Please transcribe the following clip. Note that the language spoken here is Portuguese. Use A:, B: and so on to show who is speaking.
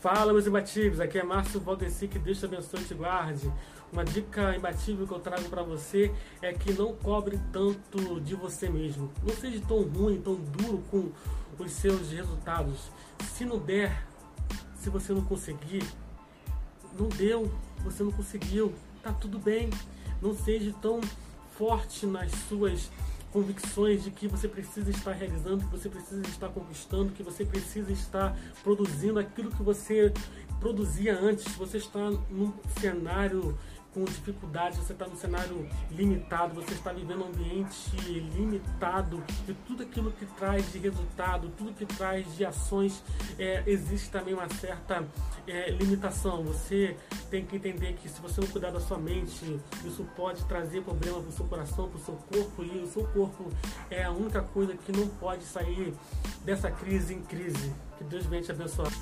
A: Fala, meus imbatíveis, aqui é Márcio Valdeci, que Deus te abençoe e te guarde. Uma dica imbatível que eu trago para você é que não cobre tanto de você mesmo. Não seja tão ruim, tão duro com os seus resultados. Se não der, se você não conseguir, não deu, você não conseguiu, tá tudo bem. Não seja tão forte nas suas convicções de que você precisa estar realizando, que você precisa estar conquistando, que você precisa estar produzindo aquilo que você produzia antes. Você está num cenário com dificuldades, você está num cenário limitado, você está vivendo um ambiente limitado e tudo aquilo que traz de resultado, tudo que traz de ações, é, existe também uma certa é, limitação. Você tem que entender que se você não cuidar da sua mente, isso pode trazer problema para o seu coração, para o seu corpo e o seu corpo é a única coisa que não pode sair dessa crise em crise. Que Deus venha te abençoar.